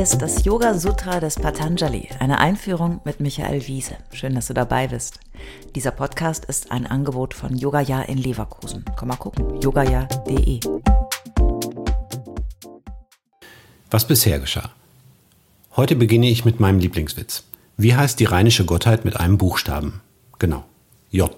Ist das Yoga Sutra des Patanjali, eine Einführung mit Michael Wiese. Schön, dass du dabei bist. Dieser Podcast ist ein Angebot von Yogaya in Leverkusen. Komm mal gucken, yogaya.de. Was bisher geschah. Heute beginne ich mit meinem Lieblingswitz. Wie heißt die rheinische Gottheit mit einem Buchstaben? Genau, J.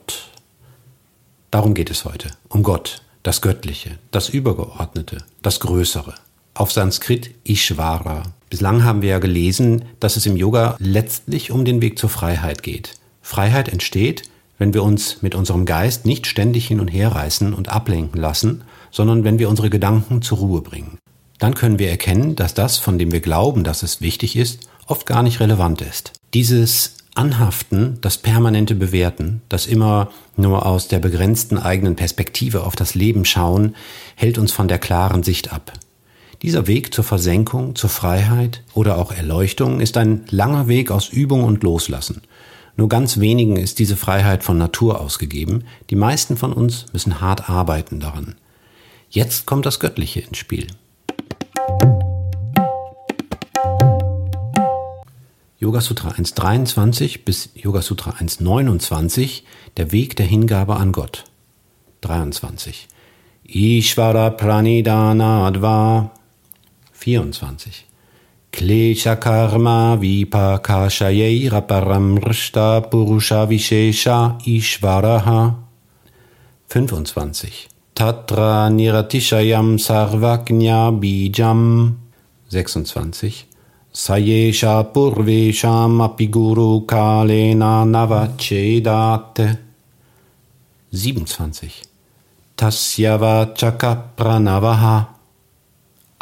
Darum geht es heute. Um Gott, das Göttliche, das Übergeordnete, das Größere. Auf Sanskrit Ishvara. Bislang haben wir ja gelesen, dass es im Yoga letztlich um den Weg zur Freiheit geht. Freiheit entsteht, wenn wir uns mit unserem Geist nicht ständig hin und her reißen und ablenken lassen, sondern wenn wir unsere Gedanken zur Ruhe bringen. Dann können wir erkennen, dass das, von dem wir glauben, dass es wichtig ist, oft gar nicht relevant ist. Dieses Anhaften, das permanente Bewerten, das immer nur aus der begrenzten eigenen Perspektive auf das Leben schauen, hält uns von der klaren Sicht ab. Dieser Weg zur Versenkung, zur Freiheit oder auch Erleuchtung ist ein langer Weg aus Übung und Loslassen. Nur ganz wenigen ist diese Freiheit von Natur ausgegeben, die meisten von uns müssen hart arbeiten daran. Jetzt kommt das Göttliche ins Spiel. Yoga Sutra 1.23 bis Yoga Sutra 1.29 der Weg der Hingabe an Gott. 23. Ishvara Pranidana Adva 24. Klesha Karma Vipakashayera Paramrishta Purusha Vishesha Ishvaraha 25. Tatra Niratishayam Sarvaknya Bijam 26. Sayesha Purvesham Apiguru Kalena Navachedate 27. Tasyava Chakapranavaha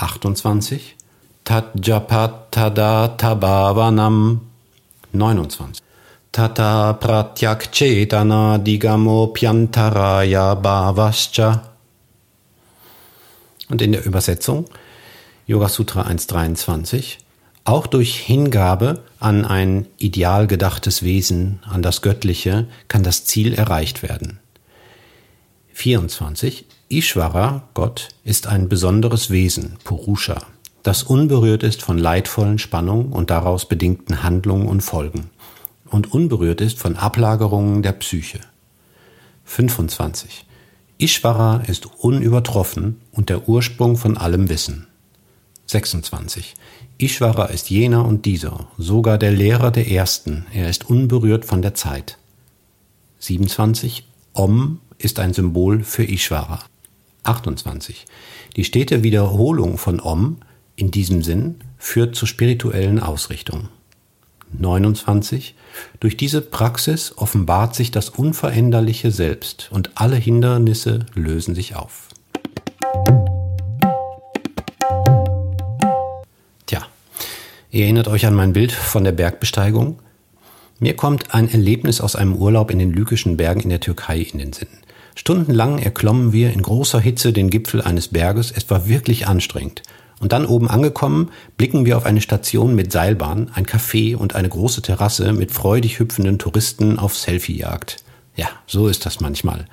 28. Tadjapatada Tabavanam 29. Tata Pratyak Chetana Digamo Pyantaraya Bhavascha und in der Übersetzung Yoga Sutra 1.23 auch durch Hingabe an ein ideal gedachtes Wesen, an das Göttliche, kann das Ziel erreicht werden. 24. Ishvara, Gott, ist ein besonderes Wesen, Purusha, das unberührt ist von leidvollen Spannungen und daraus bedingten Handlungen und Folgen und unberührt ist von Ablagerungen der Psyche. 25. Ishvara ist unübertroffen und der Ursprung von allem Wissen. 26. Ishvara ist jener und dieser, sogar der Lehrer der Ersten, er ist unberührt von der Zeit. 27. Om ist ein Symbol für Ishvara. 28. Die stete Wiederholung von Om in diesem Sinn führt zur spirituellen Ausrichtung. 29. Durch diese Praxis offenbart sich das unveränderliche Selbst und alle Hindernisse lösen sich auf. Ihr erinnert euch an mein Bild von der Bergbesteigung? Mir kommt ein Erlebnis aus einem Urlaub in den Lykischen Bergen in der Türkei in den Sinn. Stundenlang erklommen wir in großer Hitze den Gipfel eines Berges. Es war wirklich anstrengend. Und dann oben angekommen, blicken wir auf eine Station mit Seilbahn, ein Café und eine große Terrasse mit freudig hüpfenden Touristen auf Selfie-Jagd. Ja, so ist das manchmal.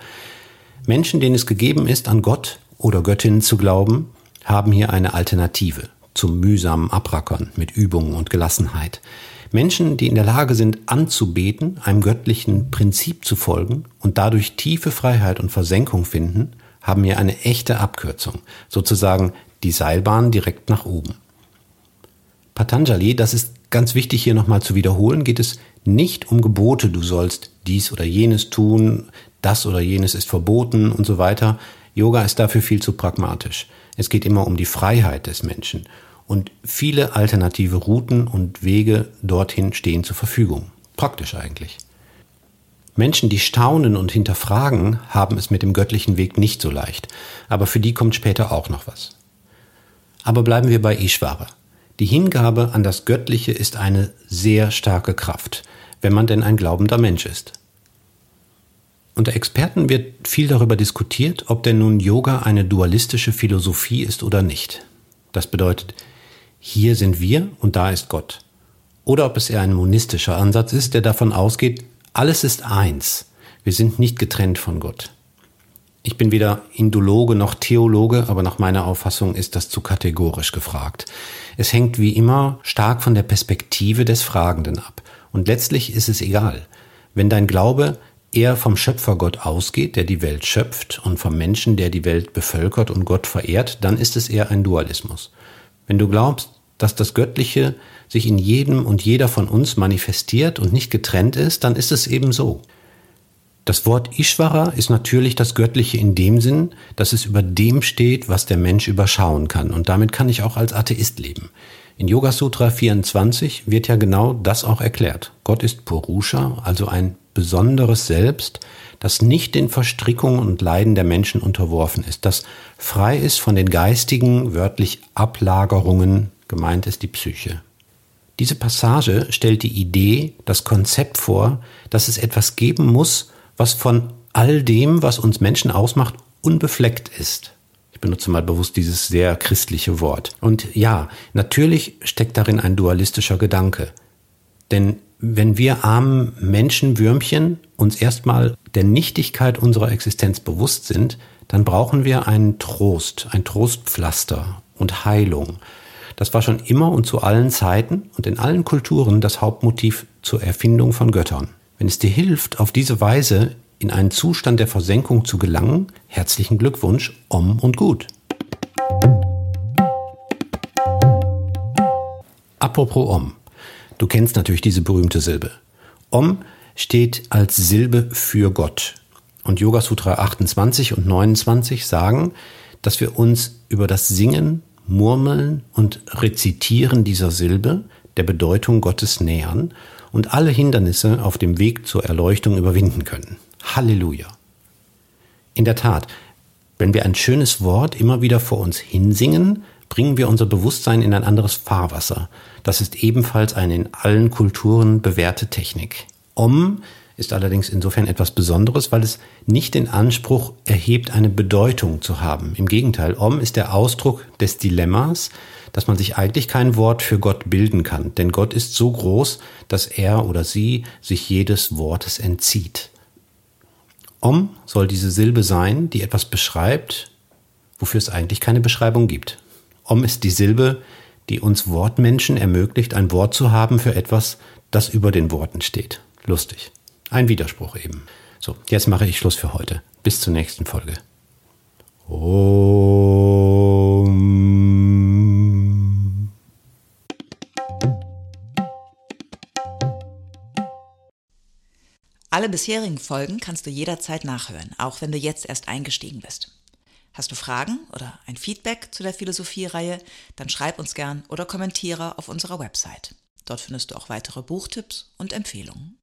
Menschen, denen es gegeben ist, an Gott oder Göttinnen zu glauben, haben hier eine Alternative zum mühsamen Abrackern mit Übungen und Gelassenheit. Menschen, die in der Lage sind, anzubeten, einem göttlichen Prinzip zu folgen und dadurch tiefe Freiheit und Versenkung finden, haben hier eine echte Abkürzung, sozusagen die Seilbahn direkt nach oben. Patanjali, das ist ganz wichtig hier nochmal zu wiederholen, geht es nicht um Gebote, du sollst dies oder jenes tun, das oder jenes ist verboten und so weiter. Yoga ist dafür viel zu pragmatisch. Es geht immer um die Freiheit des Menschen und viele alternative Routen und Wege dorthin stehen zur Verfügung. Praktisch eigentlich. Menschen, die staunen und hinterfragen, haben es mit dem göttlichen Weg nicht so leicht, aber für die kommt später auch noch was. Aber bleiben wir bei Ishvara. Die Hingabe an das Göttliche ist eine sehr starke Kraft, wenn man denn ein glaubender Mensch ist. Unter Experten wird viel darüber diskutiert, ob denn nun Yoga eine dualistische Philosophie ist oder nicht. Das bedeutet, hier sind wir und da ist Gott. Oder ob es eher ein monistischer Ansatz ist, der davon ausgeht, alles ist eins, wir sind nicht getrennt von Gott. Ich bin weder Indologe noch Theologe, aber nach meiner Auffassung ist das zu kategorisch gefragt. Es hängt wie immer stark von der Perspektive des Fragenden ab. Und letztlich ist es egal. Wenn dein Glaube eher vom Schöpfergott ausgeht, der die Welt schöpft, und vom Menschen, der die Welt bevölkert und Gott verehrt, dann ist es eher ein Dualismus. Wenn du glaubst, dass das Göttliche sich in jedem und jeder von uns manifestiert und nicht getrennt ist, dann ist es eben so. Das Wort Ishvara ist natürlich das Göttliche in dem Sinn, dass es über dem steht, was der Mensch überschauen kann. Und damit kann ich auch als Atheist leben. In Yoga Sutra 24 wird ja genau das auch erklärt. Gott ist Purusha, also ein besonderes Selbst, das nicht den Verstrickungen und Leiden der Menschen unterworfen ist, das frei ist von den geistigen, wörtlich Ablagerungen, gemeint ist die Psyche. Diese Passage stellt die Idee, das Konzept vor, dass es etwas geben muss, was von all dem, was uns Menschen ausmacht, unbefleckt ist. Ich benutze mal bewusst dieses sehr christliche Wort. Und ja, natürlich steckt darin ein dualistischer Gedanke. Denn wenn wir armen Menschenwürmchen uns erstmal der Nichtigkeit unserer Existenz bewusst sind, dann brauchen wir einen Trost, ein Trostpflaster und Heilung. Das war schon immer und zu allen Zeiten und in allen Kulturen das Hauptmotiv zur Erfindung von Göttern. Wenn es dir hilft, auf diese Weise in einen Zustand der Versenkung zu gelangen, herzlichen Glückwunsch, Om und gut. Apropos Om. Du kennst natürlich diese berühmte Silbe. Om steht als Silbe für Gott. Und Yoga Sutra 28 und 29 sagen, dass wir uns über das Singen, Murmeln und Rezitieren dieser Silbe der Bedeutung Gottes nähern und alle Hindernisse auf dem Weg zur Erleuchtung überwinden können. Halleluja. In der Tat, wenn wir ein schönes Wort immer wieder vor uns hinsingen, bringen wir unser Bewusstsein in ein anderes Fahrwasser. Das ist ebenfalls eine in allen Kulturen bewährte Technik. Om ist allerdings insofern etwas Besonderes, weil es nicht den Anspruch erhebt, eine Bedeutung zu haben. Im Gegenteil, Om ist der Ausdruck des Dilemmas, dass man sich eigentlich kein Wort für Gott bilden kann, denn Gott ist so groß, dass er oder sie sich jedes Wortes entzieht. Om soll diese Silbe sein, die etwas beschreibt, wofür es eigentlich keine Beschreibung gibt. Om ist die Silbe, die uns Wortmenschen ermöglicht, ein Wort zu haben für etwas, das über den Worten steht. Lustig. Ein Widerspruch eben. So, jetzt mache ich Schluss für heute. Bis zur nächsten Folge. Om. Alle bisherigen Folgen kannst du jederzeit nachhören, auch wenn du jetzt erst eingestiegen bist. Hast du Fragen oder ein Feedback zu der Philosophie-Reihe, dann schreib uns gern oder kommentiere auf unserer Website. Dort findest du auch weitere Buchtipps und Empfehlungen.